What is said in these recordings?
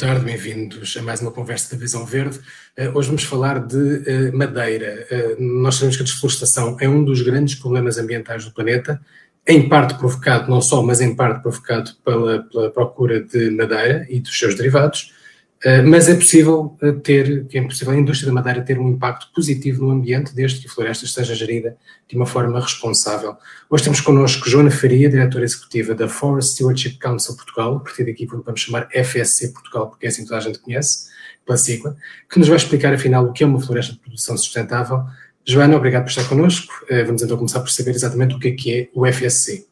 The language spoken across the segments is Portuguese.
tarde, bem-vindos a mais uma conversa da Visão Verde. Uh, hoje vamos falar de uh, madeira. Uh, nós sabemos que a desflorestação é um dos grandes problemas ambientais do planeta, em parte provocado, não só, mas em parte provocado pela, pela procura de madeira e dos seus derivados. Eh, mas é possível eh, ter, é possível a indústria da madeira ter um impacto positivo no ambiente, desde que a floresta esteja gerida de uma forma responsável. Hoje temos connosco Joana Faria, diretora executiva da Forest Stewardship Council Portugal, a partir daqui vamos chamar FSC Portugal, porque é assim toda a gente conhece, pela sigla, que nos vai explicar afinal o que é uma floresta de produção sustentável. Joana, obrigado por estar connosco. Eh, vamos então começar por saber exatamente o que é que é o FSC.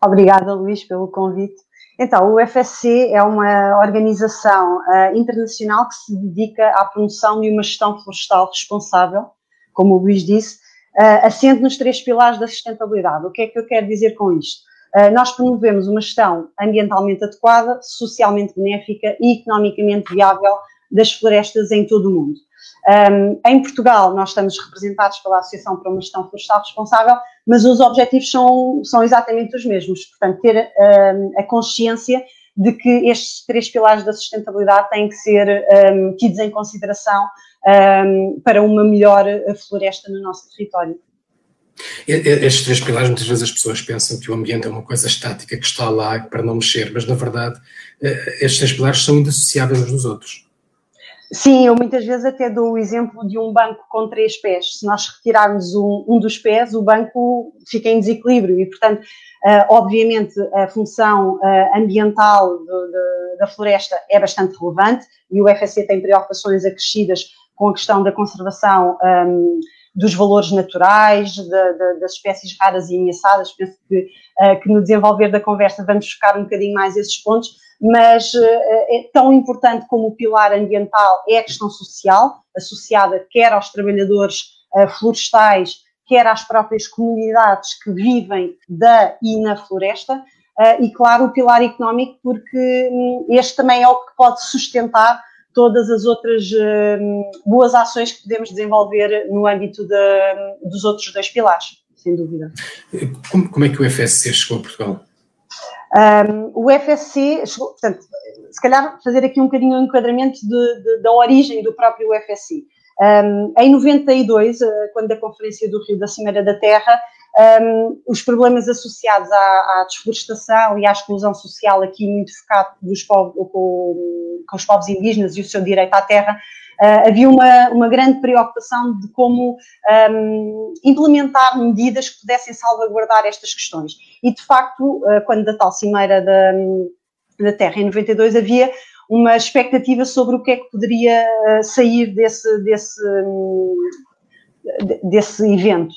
Obrigada, Luís, pelo convite. Então, o FSC é uma organização uh, internacional que se dedica à promoção de uma gestão florestal responsável, como o Luís disse, uh, assente nos três pilares da sustentabilidade. O que é que eu quero dizer com isto? Uh, nós promovemos uma gestão ambientalmente adequada, socialmente benéfica e economicamente viável das florestas em todo o mundo. Um, em Portugal, nós estamos representados pela Associação para uma Gestão Florestal Responsável, mas os objetivos são, são exatamente os mesmos. Portanto, ter um, a consciência de que estes três pilares da sustentabilidade têm que ser um, tidos em consideração para uma melhor floresta no nosso território. Estes três pilares, muitas vezes as pessoas pensam que o ambiente é uma coisa estática que está lá para não mexer, mas na verdade eh, estes três pilares são indissociáveis uns dos outros. Sim, eu muitas vezes até dou o exemplo de um banco com três pés. Se nós retirarmos um, um dos pés, o banco fica em desequilíbrio e, portanto, uh, obviamente, a função uh, ambiental da floresta é bastante relevante e o FSC tem preocupações acrescidas com a questão da conservação um, dos valores naturais, das espécies raras e ameaçadas. Penso que, uh, que no desenvolver da conversa vamos focar um bocadinho mais esses pontos, mas eh, é tão importante como o pilar ambiental é a questão social, associada quer aos trabalhadores eh, florestais, quer às próprias comunidades que vivem da e na floresta, eh, e claro, o pilar económico, porque hum, este também é o que pode sustentar todas as outras boas ações que podemos desenvolver no âmbito dos outros dois pilares, sem dúvida. Como, como é que o FSC chegou a Portugal? Um, o FSC, chegou, portanto, se calhar fazer aqui um bocadinho o um enquadramento de, de, da origem do próprio FSC. Um, em 92, eh, quando a Conferência do Rio da Cimeira da Terra, um, os problemas associados à, à, desflorestação e à exclusão social, aqui muito focado dos povos, com, com, os povos indígenas e o seu direito à terra, uh, havia uma, uma grande preocupação de como um, implementar medidas que pudessem salvaguardar estas questões. E, de facto, uh, quando da tal Cimeira da, da Terra, em 92, havia uma expectativa sobre o que é que poderia uh, sair desse, desse, um, desse evento.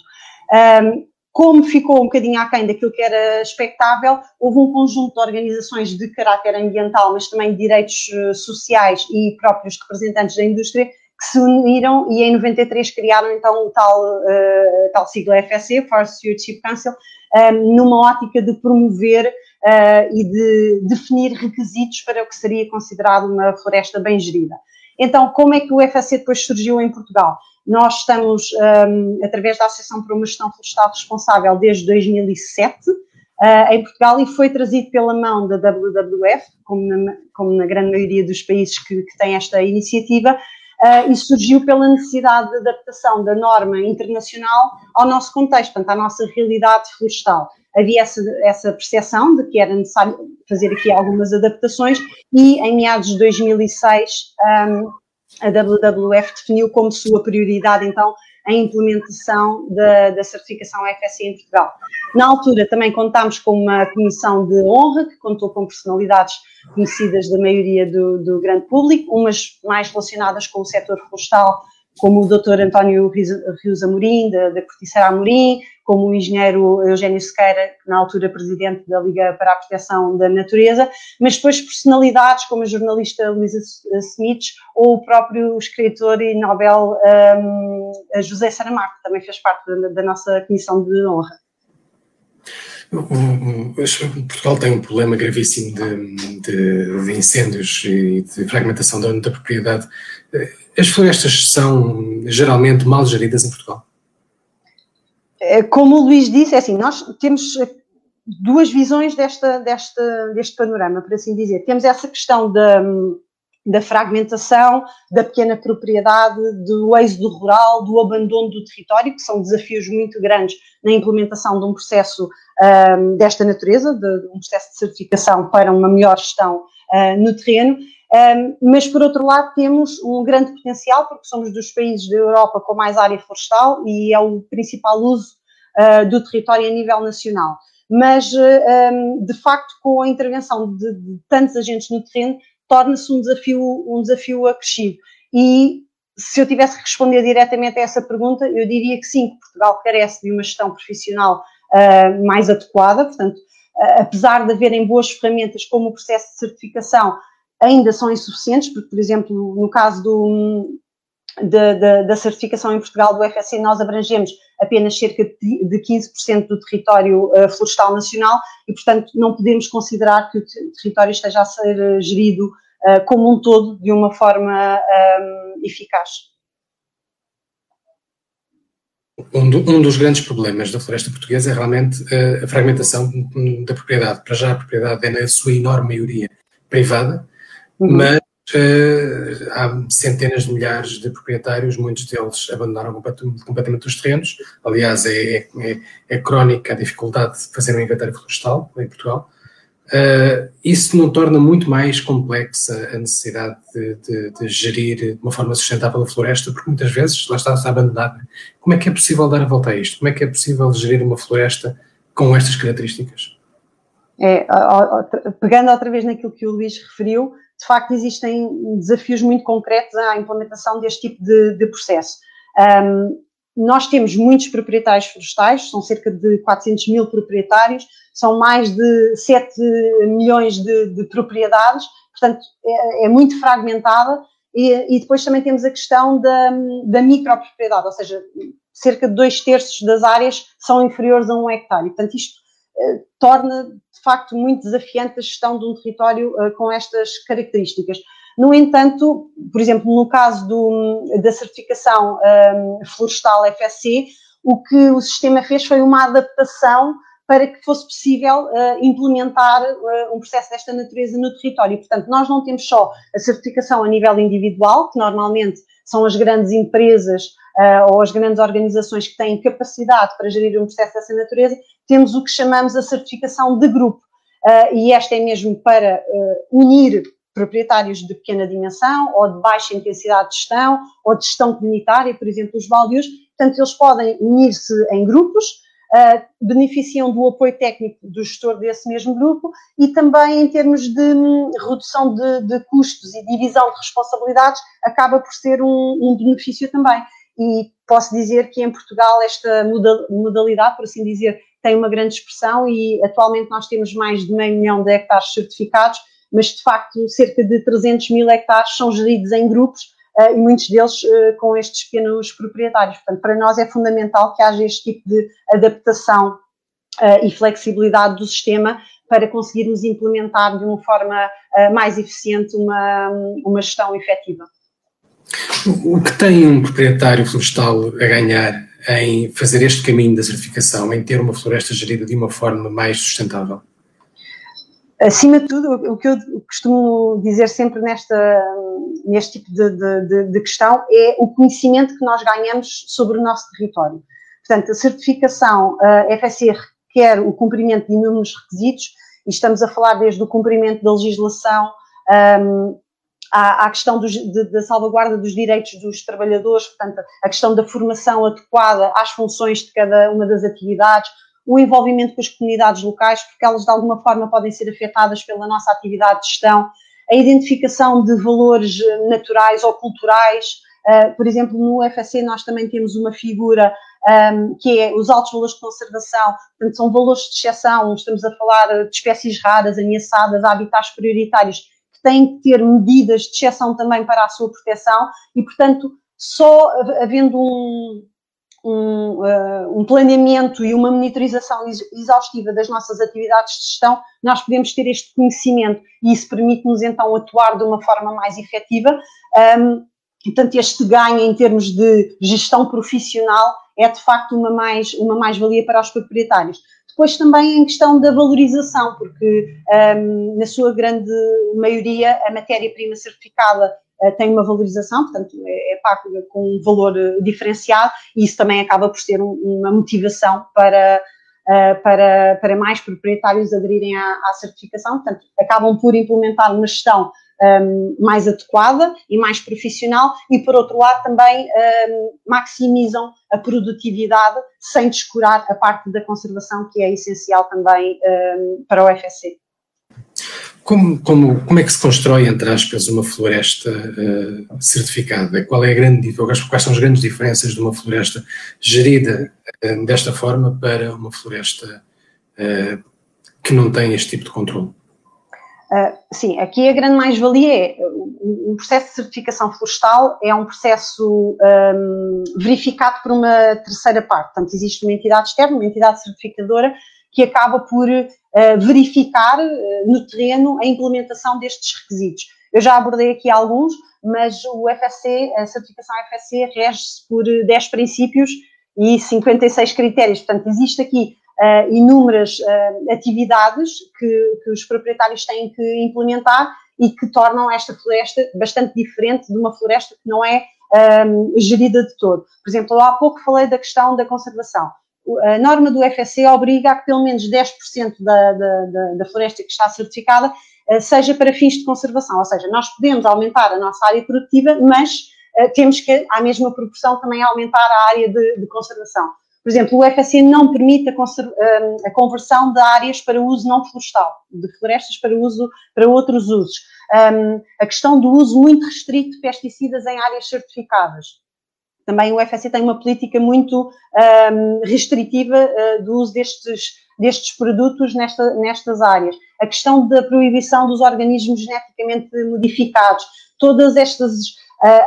Um, como ficou um bocadinho aquém daquilo que era expectável, houve um conjunto de organizações de caráter ambiental, mas também de direitos eh, sociais e próprios representantes da indústria que se uniram e em 93 criaram então o tal, uh, tal sigla FSC, Forest Stewardship Council, um, eh, numa ótica de promover uh, e de definir requisitos para o que seria considerado uma floresta bem gerida. Então, como é que o FSC depois surgiu em Portugal? Nós estamos, um, através da Associação para uma Gestão Florestal Responsável, desde 2007, uh, eh, em Portugal e foi trazido pela mão da WWF, como na, como na grande maioria dos países que, que têm esta iniciativa, uh, e surgiu pela necessidade de adaptação da norma internacional ao nosso contexto, portanto, à nossa realidade florestal. Havia essa, essa percepção de que era necessário fazer aqui algumas adaptações e em meados de 2006 um, a WWF definiu como sua prioridade, então, a implementação da, da, certificação FSC em Portugal. Na altura também contámos com uma comissão de honra, que contou com personalidades conhecidas da maioria do, do grande público, umas mais relacionadas com o setor florestal, como o Dr. António Rios Amorim, da, da Corticeira Amorim, como o engenheiro Eugênio Sequeira, na altura presidente da Liga para a Proteção da Natureza, mas depois personalidades como a jornalista Luísa Smith ou o próprio escritor e Nobel um, José Saramago, que também fez parte da, da nossa comissão de honra. Portugal tem um problema gravíssimo de, de, de incêndios e de fragmentação da, da propriedade. As florestas são geralmente mal geridas em Portugal? É, como o Luís disse, é assim, nós temos duas visões desta, desta, deste panorama, por assim dizer. Temos essa questão da, da fragmentação, da pequena propriedade, do êxodo rural, do abandono do território, que são desafios muito grandes na implementação de um processo um, desta natureza, de, um processo de certificação para uma melhor gestão uh, no terreno. Um, mas, por outro lado, temos um grande potencial, porque somos dos países da Europa com mais área florestal e é o principal uso uh, do território a nível nacional. Mas, um, de facto, com a intervenção de tantos agentes no terreno, torna-se um desafio, um desafio acrescido. E se eu tivesse que responder diretamente a essa pergunta, eu diria que sim, que Portugal carece de uma gestão profissional uh, mais adequada, portanto, uh, apesar de haverem boas ferramentas como o processo de certificação, ainda são insuficientes, porque, por exemplo, no caso do, de, de, da certificação em Portugal do FSC, nós abrangemos apenas cerca de 15% do território uh, florestal nacional e, portanto, não podemos considerar que o território esteja a ser uh, gerido uh, como um todo de uma forma um, eficaz. Um, do, um, dos grandes problemas da floresta portuguesa é realmente a fragmentação da propriedade. Para já, a propriedade é, na sua enorme maioria, privada, uhum. mas Uh, há centenas de milhares de proprietários, muitos deles abandonaram completamente, os terrenos. Aliás, é, é, é, crónica a dificuldade de fazer um inventário florestal em Portugal. Uh, isso não torna muito mais complexa a necessidade de, de, de, gerir de uma forma sustentável a floresta, porque muitas vezes lá está abandonada. Como é que é possível dar a volta a isto? Como é que é possível gerir uma floresta com estas características? É, pegando outra vez naquilo que o Luís referiu, de facto existem desafios muito concretos à implementação deste tipo de, de processo. Um, nós temos muitos proprietários florestais, são cerca de 400 mil proprietários, são mais de 7 milhões de, de propriedades, portanto é, é muito fragmentada. E, e, depois também temos a questão da, da micropropriedade, ou seja, cerca de dois terços das áreas são inferiores a um hectare. portanto, isto torna de facto muito desafiante a gestão de um território uh, com estas características. No entanto, por exemplo, no caso do, da certificação um, florestal FSC, o que o sistema fez foi uma adaptação para que fosse possível uh, implementar uh, um processo desta natureza no território. Portanto, nós não temos só a certificação a nível individual, que normalmente são as grandes empresas uh, ou as grandes organizações que têm capacidade para gerir um processo dessa natureza, temos o que chamamos a certificação de grupo. Uh, e esta é mesmo para uh, unir proprietários de pequena dimensão ou de baixa intensidade de gestão ou de gestão comunitária, por exemplo, os baldios. Portanto, eles podem unir-se em grupos, uh, beneficiam do apoio técnico do gestor desse mesmo grupo e também em termos de um, redução de, de, custos e divisão de responsabilidades acaba por ser um, um benefício também. E posso dizer que em Portugal esta modalidade, por assim dizer, tem uma grande expressão e atualmente nós temos mais de meio milhão de hectares certificados, mas de facto cerca de 300 mil hectares são geridos em grupos uh, e muitos deles uh, com estes pequenos proprietários. Portanto, para nós é fundamental que haja este tipo de adaptação uh, e flexibilidade do sistema para conseguirmos implementar de uma forma mais eficiente uma, uma gestão efetiva. O que tem um proprietário florestal a ganhar em fazer este caminho da certificação, em ter uma floresta gerida de uma forma mais sustentável? Acima de tudo, o que eu costumo dizer sempre nesta, neste tipo de, de, de, questão é o conhecimento que nós ganhamos sobre o nosso território. Portanto, a certificação a FSC requer o cumprimento de inúmeros requisitos, e estamos a falar desde o cumprimento da legislação um, à, à questão dos, de, da salvaguarda dos direitos dos trabalhadores, portanto, a questão da formação adequada às funções de cada uma das atividades, o envolvimento com as comunidades locais, porque elas de alguma forma podem ser afetadas pela nossa atividade de gestão, a identificação de valores eh, naturais ou culturais. Uh, por exemplo, no FSC nós também temos uma figura ehm, que é os altos valores de conservação, portanto, são valores de exceção, estamos a falar de espécies raras, ameaçadas, habitats prioritários, têm que ter medidas de exceção também para a sua proteção e, portanto, só havendo um, um, uh, um, planeamento e uma monitorização exaustiva das nossas atividades de gestão, nós podemos ter este conhecimento e isso permite-nos então atuar de uma forma mais efetiva. Um, portanto, este ganho em termos de gestão profissional é, de facto, uma mais-valia uma mais para os proprietários. Depois também em questão da valorização, porque um, na sua grande maioria a matéria-prima certificada uh, tem uma valorização, portanto é, é pago com um valor eh, diferenciado e isso também acaba por ser um, uma motivação para, uh, para, para mais proprietários aderirem à, à certificação, portanto acabam por implementar uma gestão um, mais adequada e mais profissional e, por outro lado, também um, maximizam a produtividade sem descurar a parte da conservação, que é essencial também um, para o FSC. Como, como, como é que se constrói, entre aspas, uma floresta uh, certificada? Qual é a grande, quais são as grandes diferenças de uma floresta gerida uh, desta forma para uma floresta uh, que não tem este tipo de controle? Uh, sim, aqui a grande mais-valia é o processo de certificação florestal é um processo um, verificado por uma terceira parte. Portanto, existe uma entidade externa, uma entidade certificadora, que acaba por uh, verificar uh, no terreno a implementação destes requisitos. Eu já abordei aqui alguns, mas o FSC, a certificação FSC rege-se por 10 princípios e 56 critérios. Portanto, existe aqui uh, inúmeras uh, atividades que, que, os proprietários têm que implementar e que tornam esta floresta bastante diferente de uma floresta que não é um, eh, gerida de todo. Por exemplo, há pouco falei da questão da conservação. A norma do FSC obriga a que pelo menos 10% da, da, da, floresta que está certificada uh, seja para fins de conservação, ou seja, nós podemos aumentar a nossa área produtiva, mas temos que, à mesma proporção, também aumentar a área de, de conservação. Por exemplo, o FSC não permite a, hum, a, conversão de áreas para uso não florestal, de florestas para uso para outros usos. Um, a questão do uso muito restrito de pesticidas em áreas certificadas. Também o FSC tem uma política muito um, restritiva uh, do uso destes, destes produtos nesta, nestas áreas. A questão da proibição dos organismos geneticamente modificados. Todas estas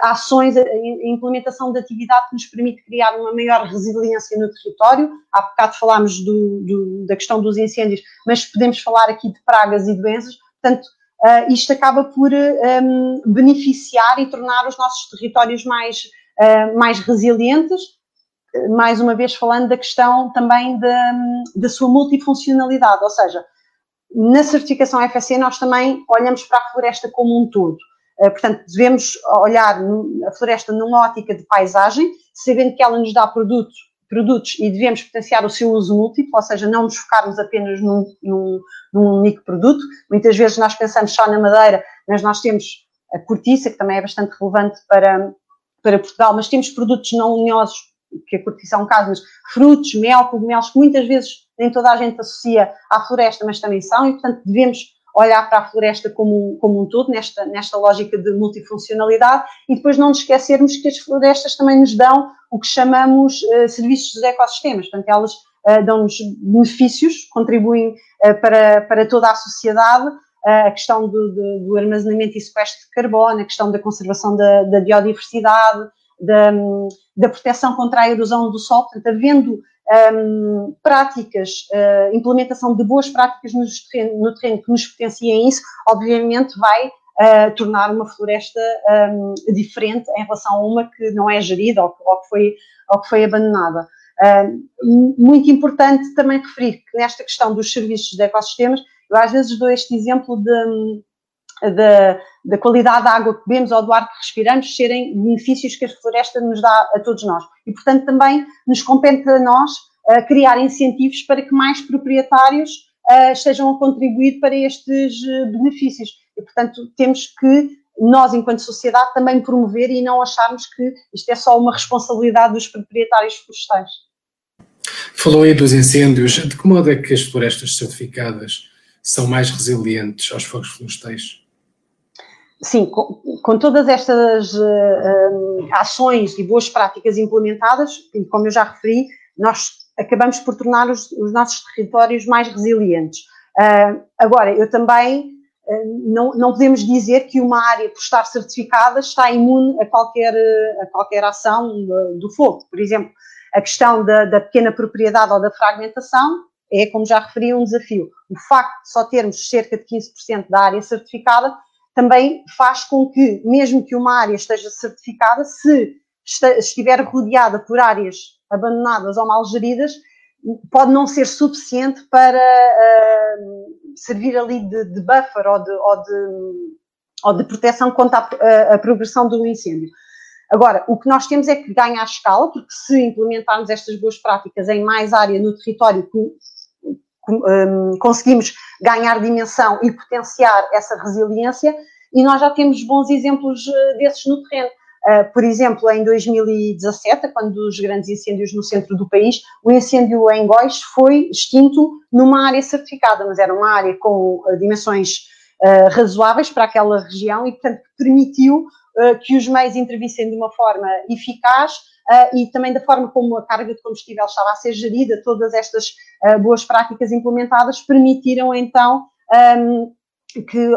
ações, a implementação de atividade que nos permite criar uma maior resiliência no território. Há bocado falámos do, do, da questão dos incêndios, mas podemos falar aqui de pragas e doenças. Portanto, uh, isto acaba por um, beneficiar e tornar os nossos territórios mais, uh, mais resilientes. Mais uma vez falando da questão também da, da sua multifuncionalidade, ou seja, na certificação FSC nós também olhamos para a floresta como um todo. Eh, portanto, devemos olhar a floresta numa ótica de paisagem, sabendo que ela nos dá produtos, e devemos potenciar o seu uso múltiplo, ou seja, não nos focarmos apenas num, num, num único produto. Muitas vezes nós pensamos só na madeira, mas nós temos a cortiça, que também é bastante relevante para, para Portugal, mas temos produtos não lenhosos, que a cortiça é um caso, mas frutos, mel, cogumelos, que muitas vezes nem toda a gente associa à floresta, mas também são, e portanto devemos olhar para a floresta como, como um todo, nesta, nesta lógica de multifuncionalidade, e depois não nos esquecermos que as florestas também nos dão o que chamamos uh, serviços dos ecossistemas, portanto, elas uh, dão-nos benefícios, contribuem uh, para, para toda a sociedade, a questão do, do, do, armazenamento e sequestro de carbono, a questão da conservação da, da biodiversidade, da, da proteção contra a erosão do solo, portanto, havendo um, práticas, uh, implementação de boas práticas no terreno, no terreno que nos potenciem isso, obviamente vai uh, tornar uma floresta um, diferente em relação a uma que não é gerida ou, ou, que, foi, ou que foi abandonada. Uh, muito importante também referir que nesta questão dos serviços de ecossistemas, eu às vezes dou este exemplo de, da, da qualidade da água que bebemos ou do ar que respiramos serem benefícios que a floresta nos dá a todos nós. E, portanto, também nos compete a nós uh, criar incentivos para que mais proprietários uh, estejam a contribuir para estes uh, benefícios. E, portanto, temos que nós, enquanto sociedade, também promover e não acharmos que isto é só uma responsabilidade dos proprietários florestais. Falou aí dos incêndios. De que modo é que as florestas certificadas são mais resilientes aos fogos florestais? Sim, com, com, todas estas uh, ações e boas práticas implementadas, e como eu já referi, nós acabamos por tornar os, os nossos territórios mais resilientes. Uh, agora, eu também uh, não, não podemos dizer que uma área, por estar certificada, está imune a qualquer, a qualquer ação do, fogo. Por exemplo, a questão da, da pequena propriedade ou da fragmentação é, como já referi, um desafio. O facto de só termos cerca de 15% da área certificada também faz com que, mesmo que uma área esteja certificada, se estiver rodeada por áreas abandonadas ou mal geridas, pode não ser suficiente para uh, servir ali de, de buffer ou de, ou, de, ou de, proteção contra a, a, progressão do incêndio. Agora, o que nós temos é que ganhar escala, porque se implementarmos estas boas práticas em mais área no território, conseguimos ganhar dimensão e potenciar essa resiliência, e nós já temos bons exemplos uh, desses no terreno. Uh, por exemplo, em 2017, quando os grandes incêndios no centro do país, o incêndio em Góis foi extinto numa área certificada, mas era uma área com uh, dimensões razoáveis para aquela região e, portanto, permitiu que os meios intervissem de uma forma eficaz e também da forma como a carga de combustível estava a ser gerida, todas estas boas práticas implementadas permitiram então um, que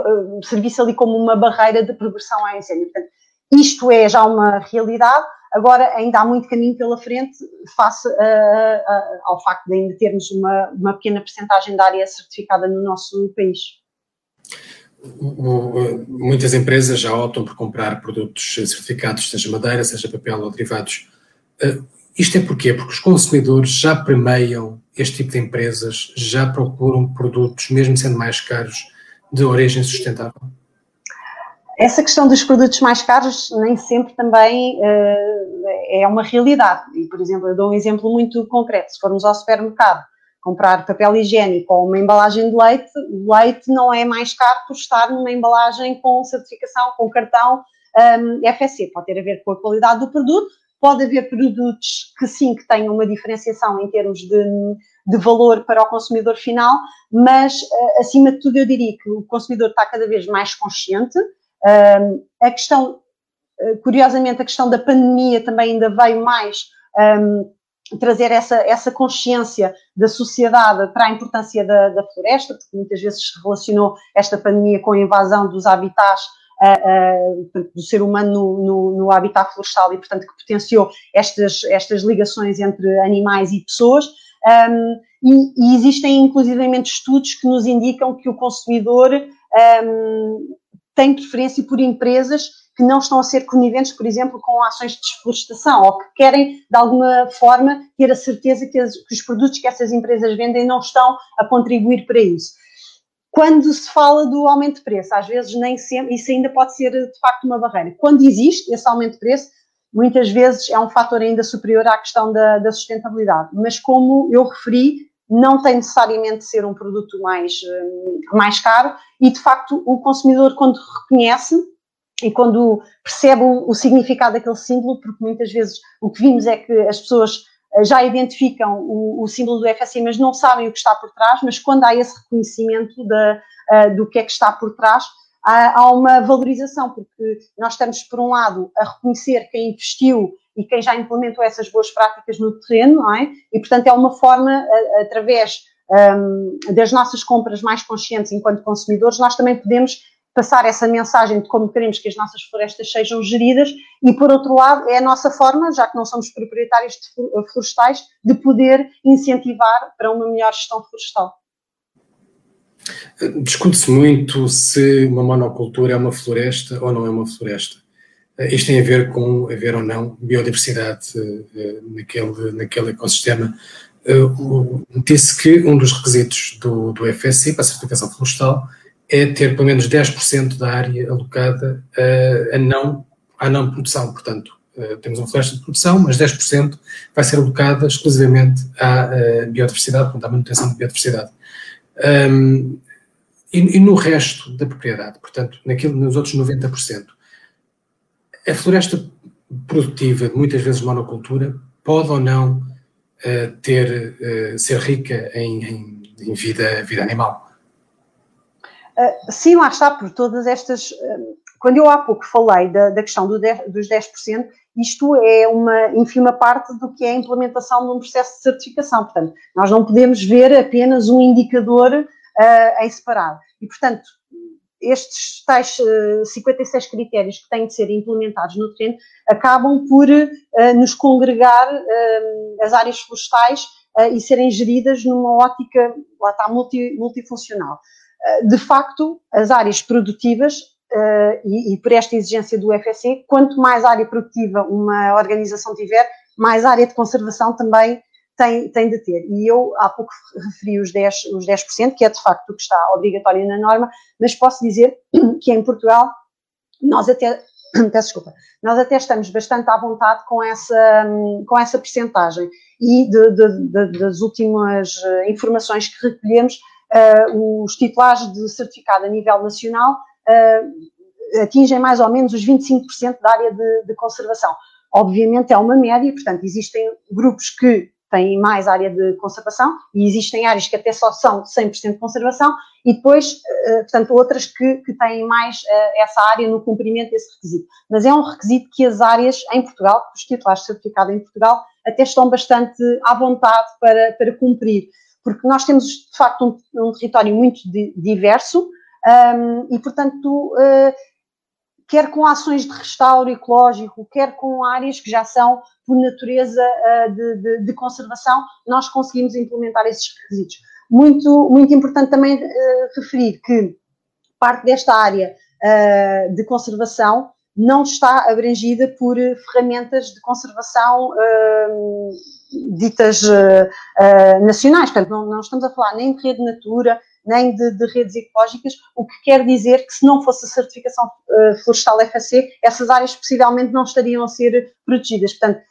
servisse ali como uma barreira de progressão ao incêndio. Portanto, isto é já uma realidade, agora ainda há muito caminho pela frente face ao facto de ainda termos uma, uma pequena percentagem da área certificada no nosso país. Muitas empresas já optam por comprar produtos certificados, seja madeira, seja papel ou derivados. Eh, isto é porquê? Porque os consumidores já premiam este tipo de empresas, já procuram produtos, mesmo sendo mais caros, de origem sustentável? Essa questão dos produtos mais caros nem sempre também uh, é uma realidade. E, por exemplo, eu dou um exemplo muito concreto. Se formos ao supermercado comprar papel higiênico ou uma embalagem de leite, o leite não é mais caro por estar numa embalagem com certificação, com cartão um, FSC. Pode ter a ver com a qualidade do produto, pode haver produtos que sim, que tenham uma diferenciação em termos de, de valor para o consumidor final, mas uh, acima de tudo eu diria que o consumidor está cada vez mais consciente, a questão, eh, curiosamente, a questão da pandemia também ainda veio mais trazer essa, essa consciência da sociedade para a importância da, da, floresta, porque muitas vezes se relacionou esta pandemia com a invasão dos habitats do ser humano no, no, no, habitat florestal e, portanto, que potenciou estas, estas ligações entre animais e pessoas. Um, e, e, existem, inclusivamente, estudos que nos indicam que o consumidor um, tem preferência por empresas que não estão a ser coniventes, por exemplo, com ações de desflorestação ou que querem, de alguma forma, ter a certeza que, as, que os produtos que essas empresas vendem não estão a contribuir para isso. Quando se fala do aumento de preço, às vezes nem sempre, isso ainda pode ser de facto uma barreira. Quando existe esse aumento de preço, muitas vezes é um fator ainda superior à questão da, da sustentabilidade. Mas como eu referi, não tem necessariamente de ser um produto mais, eh, mais caro e, de facto, o consumidor, quando reconhece e quando percebe o, o, significado daquele símbolo, porque muitas vezes o que vimos é que as pessoas já identificam o, o símbolo do FSI, mas não sabem o que está por trás, mas quando há esse reconhecimento de, uh, do que é que está por trás, há, há uma valorização, porque nós estamos, por um lado, a reconhecer quem investiu e quem já implementou essas boas práticas no terreno, não é? E, portanto, é uma forma, através um, das nossas compras mais conscientes enquanto consumidores, nós também podemos passar essa mensagem de como queremos que as nossas florestas sejam geridas e, por outro lado, é a nossa forma, já que não somos proprietários de florestais, de poder incentivar para uma melhor gestão florestal. Discute-se muito se uma monocultura é uma floresta ou não é uma floresta. Eh, isto tem a ver com haver ou não biodiversidade eh, naquele, naquele ecossistema. Eh, disse que um dos requisitos do, do FSC para a certificação florestal é ter pelo menos 10% da área alocada a, a, não, à não produção. Portanto, temos uma floresta de produção, mas 10% vai ser alocada exclusivamente à biodiversidade, portanto, à manutenção da biodiversidade. Um, e, e, no resto da propriedade, portanto, naquilo, nos outros 90%, a floresta produtiva, muitas vezes monocultura, pode ou não uh, ter, uh, ser rica em, em, em, vida, vida animal? Uh, sim, lá está, por todas estas. quando eu há pouco falei da, da questão do 10, dos 10%, isto é uma ínfima parte do que é a implementação de um processo de certificação. Portanto, nós não podemos ver apenas um indicador em separado. E, portanto, estes tais 56 eh, critérios que têm de ser implementados no terreno acabam por uh, nos congregar uh, as áreas florestais uh, e serem geridas numa ótica, lá está, multi, multifuncional. De facto, as áreas produtivas uh, e, e, por esta exigência do FSC, quanto mais área produtiva uma organização tiver, mais área de conservação também tem, tem de ter. E eu há pouco referi os 10%, os 10%, que é de facto o que está obrigatório na norma, mas posso dizer que em Portugal nós até, peço desculpa, nós até estamos bastante à vontade com essa, com essa percentagem. E de, de, de, das últimas eh, informações que recolhemos, uh, os titulares de certificado a nível nacional uh, atingem mais ou menos os 25% da área de, de conservação. Obviamente é uma média, portanto, existem grupos que têm mais área de conservação e existem áreas que até só são 100% de conservação e depois, eh, portanto, outras que, que têm mais essa área no cumprimento desse requisito. Mas é um requisito que as áreas em Portugal, os titulares de certificado em Portugal, até estão bastante à vontade para, para cumprir, porque nós temos, de facto, um, um território muito diverso um, e, portanto, uh, quer com ações de restauro ecológico, quer com áreas que já são por natureza uh, de, de, de, conservação, nós conseguimos implementar esses requisitos. Muito, muito importante também uh, referir que parte desta área de conservação não está abrangida por ferramentas de conservação ditas nacionais. Portanto, não, não, estamos a falar nem de rede natura, nem de, de, redes ecológicas, o que quer dizer que se não fosse a certificação uh, florestal FSC, essas áreas possivelmente não estariam a ser protegidas. Portanto,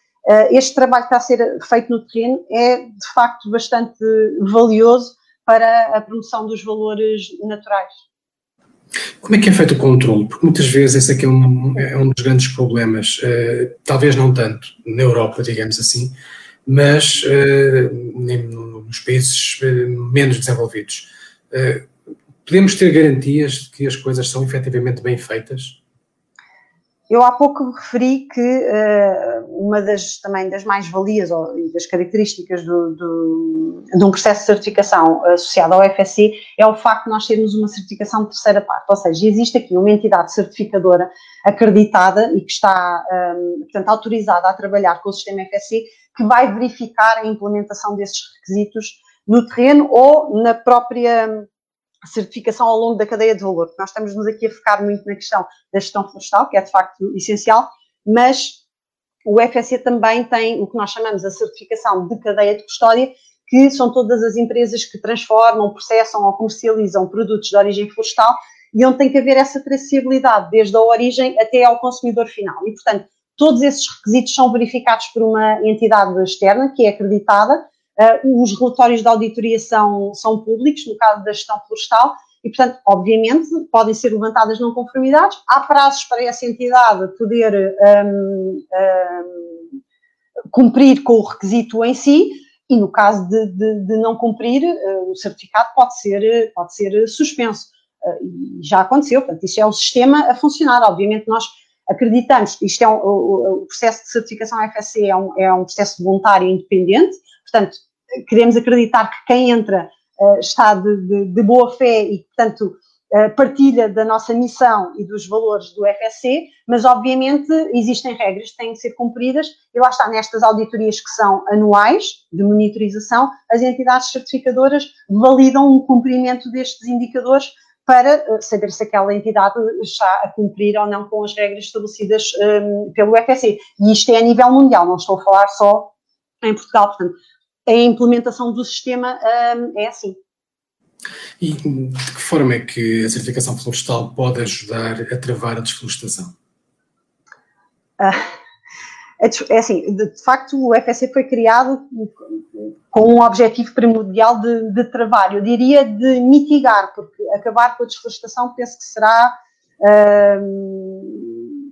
este trabalho que está a ser feito no terreno é de facto bastante valioso para a promoção dos valores naturais. Como é que é feito o controle? Porque muitas vezes esse aqui é um, é um dos grandes problemas, talvez não tanto na Europa, digamos assim, mas nos países menos desenvolvidos eh, podemos ter garantias de que as coisas são efetivamente bem feitas? Eu há pouco referi que uh, uma das também das mais-valias e das características do, do, de um processo de certificação associado ao FSC é o facto de nós termos uma certificação de terceira parte, ou seja, existe aqui uma entidade certificadora acreditada e que está, um, eh, portanto, autorizada a trabalhar com o sistema FSC que vai verificar a implementação desses requisitos no terreno ou na própria certificação ao longo da cadeia de valor. Nós estamos-nos aqui a focar muito na questão da gestão florestal, que é de facto essencial, mas o FSC também tem o que nós chamamos a certificação de cadeia de custódia, que são todas as empresas que transformam, processam ou comercializam produtos de origem florestal e onde tem que haver essa traçabilidade desde a origem até ao consumidor final. E, portanto, todos esses requisitos são verificados por uma entidade externa que é acreditada Uh, os relatórios de auditoria são, são públicos, no caso da gestão florestal, e, portanto, obviamente, podem ser levantadas não conformidades. Há prazos para essa entidade poder um, um, cumprir com o requisito em si, e no caso de, de, de não cumprir, uh, o certificado pode ser, pode ser suspenso. Uh, já aconteceu, portanto, isso é o sistema a funcionar. Obviamente, nós acreditamos isto é um, o, o, processo de certificação FSC é um, é um processo voluntário e independente, Portanto, queremos acreditar que quem entra uh, está de, de, de, boa fé e, portanto, uh, partilha da nossa missão e dos valores do FSC, mas obviamente existem regras que têm que ser cumpridas e lá está, nestas auditorias que são anuais de monitorização, as entidades certificadoras validam o cumprimento destes indicadores para uh, saber se aquela entidade está a cumprir ou não com as regras estabelecidas um, pelo FSC. E isto é a nível mundial, não estou a falar só em Portugal. Portanto, a implementação do sistema um, é assim. E de que forma é que a certificação florestal pode ajudar a travar a desflorestação? Uh, é assim, de, de, facto o FSC foi criado com um objetivo primordial de, de travar, eu diria de mitigar, porque acabar com a desflorestação penso que será uh,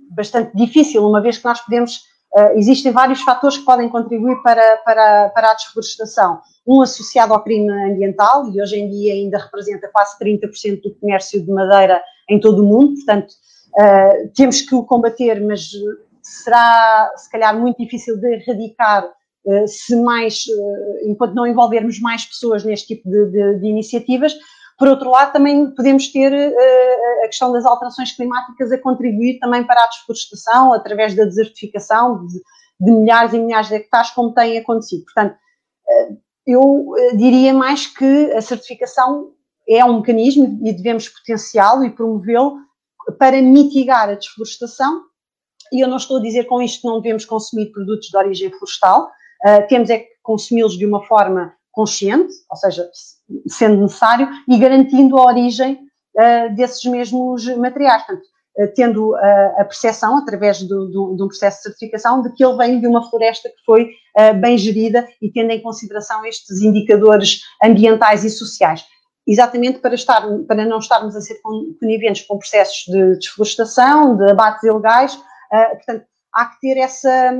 bastante difícil, uma vez que nós podemos Uh, existem vários fatores que podem contribuir para, para, para a desflorestação. Um associado ao crime ambiental, e hoje em dia ainda representa quase 30% do comércio de madeira em todo o mundo, portanto, uh, temos que o combater, mas será, se calhar, muito difícil de erradicar uh, se mais, enquanto não envolvermos mais pessoas neste tipo de, de, de iniciativas, por outro lado, também podemos ter uh, a questão das alterações climáticas a contribuir também para a desflorestação, através da desertificação de, de milhares e milhares de hectares, como tem acontecido. Portanto, uh, eu uh, diria mais que a certificação é um mecanismo e devemos potenciá-lo e promovê-lo para mitigar a desflorestação, e eu não estou a dizer com isto que não devemos consumir produtos de origem florestal, uh, temos é que consumi-los de uma forma consciente, ou seja, sendo necessário, e garantindo a origem uh, desses mesmos materiais. Portanto, uh, tendo a percepção, através do, do, de um processo de certificação, de que ele vem de uma floresta que foi bem gerida e tendo em consideração estes indicadores ambientais e sociais exatamente para, estar, para não estarmos a ser coniventes com processos de desflorestação, de abates ilegais. Uh, portanto, há que ter essa,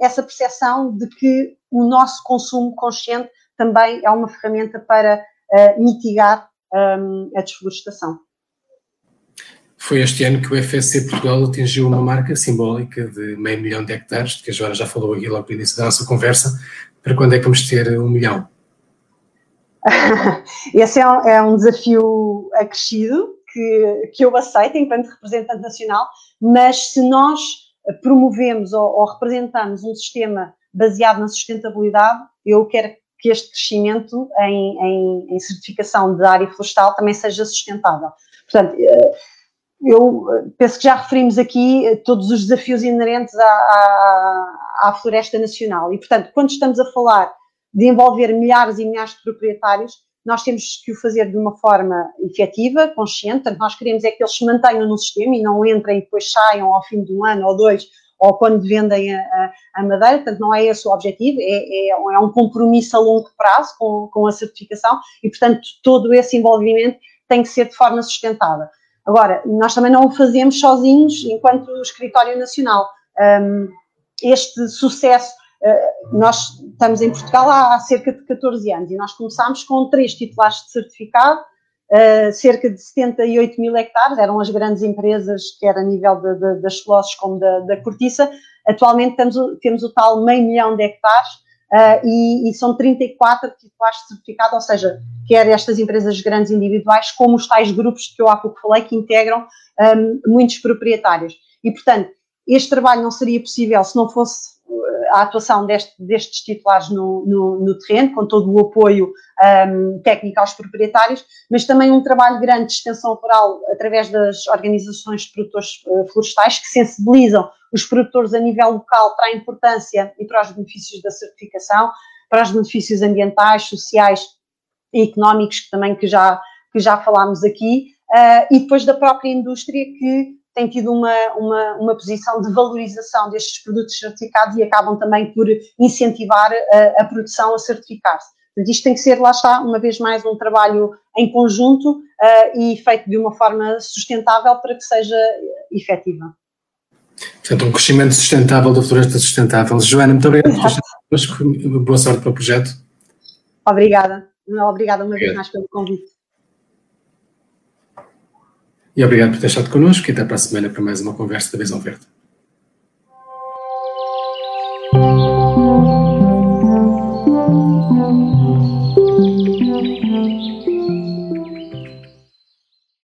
essa percepção de que o nosso consumo consciente também é uma ferramenta para uh, mitigar um, a desflorestação. Foi este ano que o FSC Portugal atingiu uma marca simbólica de meio milhão de hectares, que a Joana já falou aqui logo no início da nossa conversa. Para quando é que vamos ter um milhão? Esse é um, é um, desafio acrescido que, que eu aceito enquanto representante nacional, mas se nós promovemos ou, ou representamos um sistema baseado na sustentabilidade, eu quero que este crescimento em, em, em, certificação de área florestal também seja sustentável. Portanto, eh, eu penso que já referimos aqui todos os desafios inerentes à, à, à floresta nacional e, portanto, quando estamos a falar de envolver milhares e milhares de proprietários, nós temos que o fazer de uma forma efetiva, consciente, portanto, nós queremos é que eles se mantenham no sistema e não entrem e depois saiam ao fim de um ano ou dois, ou quando vendem a, a, a madeira, portanto, não é esse o objetivo, é, é, é, um compromisso a longo prazo com, com a certificação e, portanto, todo esse envolvimento tem que ser de forma sustentada. Agora, nós também não o fazemos sozinhos enquanto escritório nacional. Um, este sucesso eh, nós estamos em Portugal há, cerca de 14 anos e nós começámos com três titulares de certificado, uh, cerca de 78 mil hectares, eram as grandes empresas, quer a nível de, de, das flores como da, da cortiça. Atualmente temos, temos o tal meio milhão de hectares uh, e, e, são 34 titulares de certificado, ou seja, quer estas empresas grandes individuais, como os tais grupos que eu há pouco falei, que integram um, muitos proprietários. E, portanto, este trabalho não seria possível se não fosse a atuação deste, destes titulares no, no, no, terreno, com todo o apoio um, técnico aos proprietários, mas também um trabalho grande de extensão rural através das organizações de produtores uh, florestais que sensibilizam os produtores a nível local para a importância e para os benefícios da certificação, para os benefícios ambientais, sociais e económicos que também que já, que já falámos aqui, uh, e depois da própria indústria que tem tido uma, uma, uma posição de valorização destes produtos certificados e acabam também por incentivar a, a produção a certificar-se. Isto tem que ser, lá está, uma vez mais, um trabalho em conjunto uh, e feito de uma forma sustentável para que seja efetiva. Portanto, um crescimento sustentável da floresta sustentável. Joana, muito obrigado por estar connosco. Boa sorte para o projeto. Obrigada. Obrigada uma vez mais pelo convite. E obrigado por ter estado connosco e até para a semana para mais uma conversa da Visão Verde.